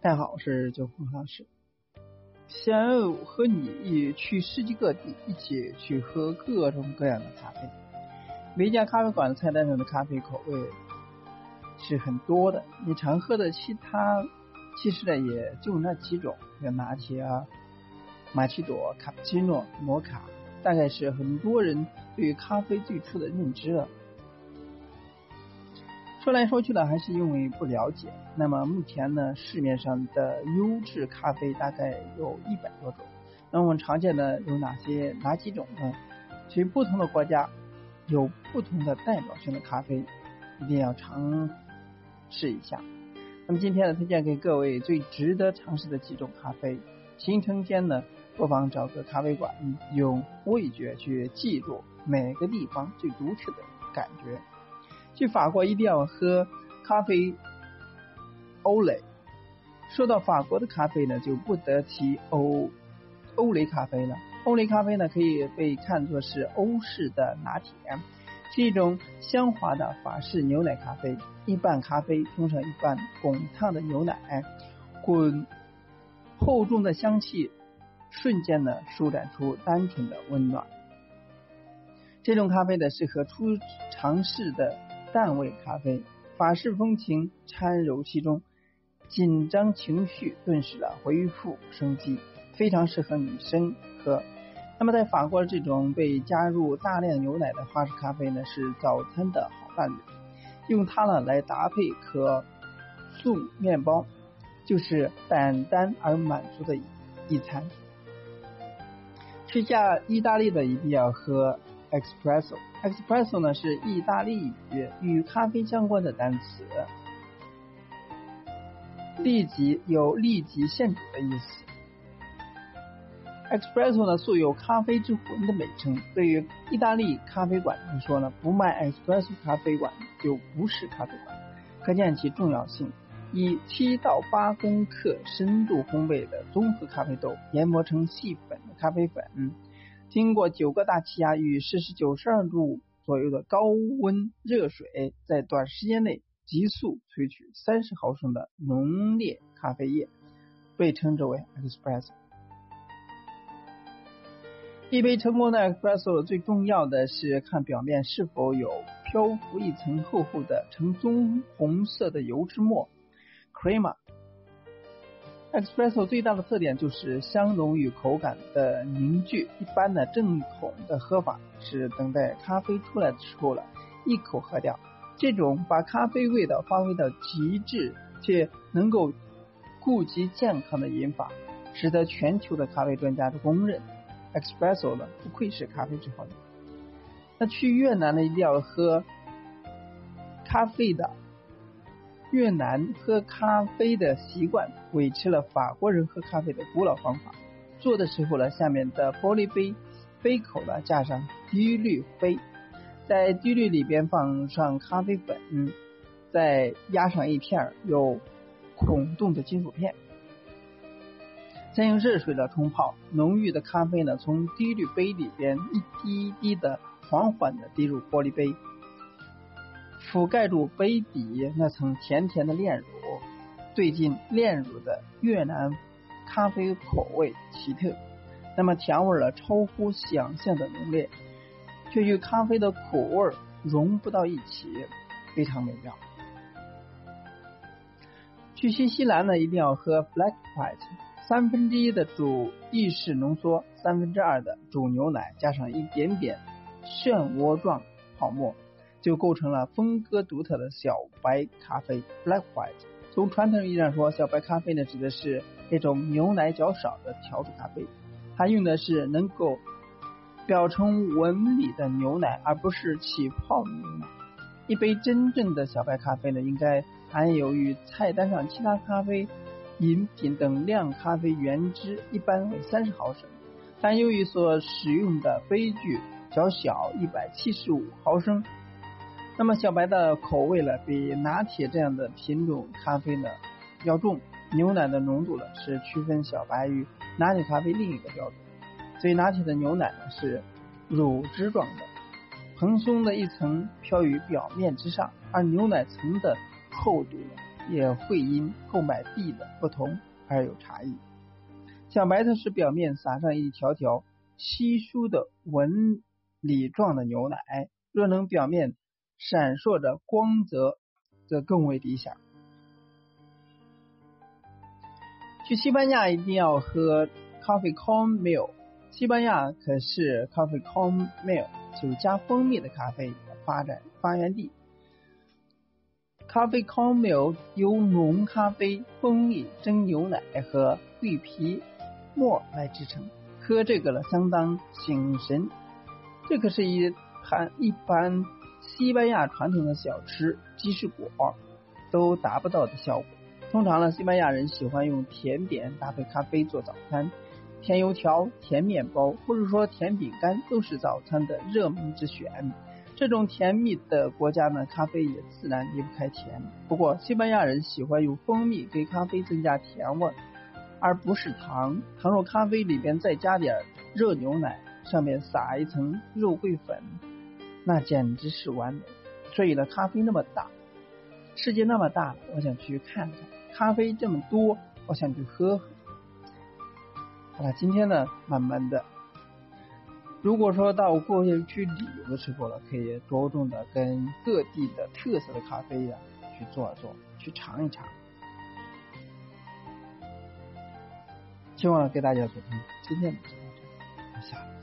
大家好，我是九红老师。想要和你一去世界各地一起去喝各种各样的咖啡。每家咖啡馆菜单上的咖啡口味是很多的，你常喝的其他其实呢也就那几种，像拿铁啊、玛奇朵、卡布奇诺、摩卡，大概是很多人对于咖啡最初的认知了。说来说去呢，还是因为不了解。那么目前呢，市面上的优质咖啡大概有一百多种。那我们常见的有哪些哪几种呢？其实不同的国家有不同的代表性的咖啡，一定要尝试一下。么今天呢，推荐给各位最值得尝试的几种咖啡。行程间呢，不妨找个咖啡馆，用味觉去记住每个地方最独特的感觉。去法国一定要喝咖啡欧蕾。说到法国的咖啡呢，就不得提欧欧蕾咖啡了。欧蕾咖啡呢，可以被看作是欧式的拿铁，是一种香滑的法式牛奶咖啡。一半咖啡冲上一半滚烫的牛奶，滚厚重的香气瞬间呢，舒展出单纯的温暖。这种咖啡呢，适合初尝试的。淡味咖啡，法式风情掺柔其中，紧张情绪顿时了恢复生机，非常适合女生喝。那么在法国，这种被加入大量牛奶的花式咖啡呢，是早餐的好伴侣。用它呢来搭配可颂面包，就是简单而满足的一餐。去下意大利的一定要喝。Espresso，Espresso 呢是意大利语与咖啡相关的单词，立即有立即现煮的意思。Espresso 呢素有咖啡之魂的美称，对于意大利咖啡馆来说呢，不卖 Espresso 咖啡馆就不是咖啡馆，可见其重要性。以七到八公克深度烘焙的综合咖啡豆研磨成细粉的咖啡粉。经过九个大气压与摄氏九十二度左右的高温热水，在短时间内急速萃取三十毫升的浓烈咖啡液，被称之为 espresso。一杯成功的 espresso 最重要的是看表面是否有漂浮一层厚厚的呈棕红色的油脂末 crema。Espresso 最大的特点就是香浓与口感的凝聚。一般的正统的喝法是等待咖啡出来的时候了，一口喝掉。这种把咖啡味道发挥到极致且能够顾及健康的饮法，使得全球的咖啡专家都公认，Espresso 呢不愧是咖啡之王。那去越南呢，一定要喝咖啡的。越南喝咖啡的习惯维持了法国人喝咖啡的古老方法。做的时候呢，下面的玻璃杯杯口呢架上滴滤杯，在滴滤里边放上咖啡粉，再压上一片有孔洞的金属片，再用热水的冲泡，浓郁的咖啡呢从滴滤杯里边一滴一滴的缓缓的滴入玻璃杯。覆盖住杯底那层甜甜的炼乳，兑进炼乳的越南咖啡口味奇特，那么甜味呢超乎想象的浓烈，却与咖啡的苦味融不到一起，非常美妙。去新西兰呢，一定要喝 Black White，三分之一的煮意式浓缩，三分之二的煮牛奶，加上一点点漩涡状泡沫。就构成了风格独特的小白咖啡 （Black White）。从传统意义上说，小白咖啡呢指的是一种牛奶较少的调制咖啡，它用的是能够表层纹理的牛奶，而不是起泡的牛奶。一杯真正的小白咖啡呢，应该含有与菜单上其他咖啡饮品等量咖啡原汁，一般为三十毫升，但由于所使用的杯具较小，一百七十五毫升。那么小白的口味呢，比拿铁这样的品种咖啡呢要重，牛奶的浓度呢是区分小白与拿铁咖啡另一个标准。所以拿铁的牛奶呢是乳汁状的，蓬松的一层飘于表面之上，而牛奶层的厚度也会因购买地的不同而有差异。小白它是表面撒上一条条稀疏的纹理状的牛奶，若能表面闪烁着光泽，则更为理想。去西班牙一定要喝 coffee corn milk，西班牙可是 coffee corn milk 酒加蜂蜜的咖啡发展发源地。Coffee corn milk 由浓咖啡、蜂蜜、蒸牛奶和桂皮沫来制成，喝这个了相当醒神。这可是一盘一般西班牙传统的小吃鸡翅果都达不到的效果。通常呢，西班牙人喜欢用甜点搭配咖啡做早餐，甜油条、甜面包或者说甜饼干都是早餐的热门之选。这种甜蜜的国家呢，咖啡也自然离不开甜。不过，西班牙人喜欢用蜂蜜给咖啡增加甜味，而不是糖。倘若咖啡里边再加点热牛奶，上面撒一层肉桂粉，那简直是完美。所以呢，咖啡那么大，世界那么大，我想去看看。咖啡这么多，我想去喝喝。好了，今天呢，慢慢的，如果说到过去旅游的时候呢，可以着重的跟各地的特色的咖啡呀去做做，去尝一尝。希望给大家做今天的直播，下。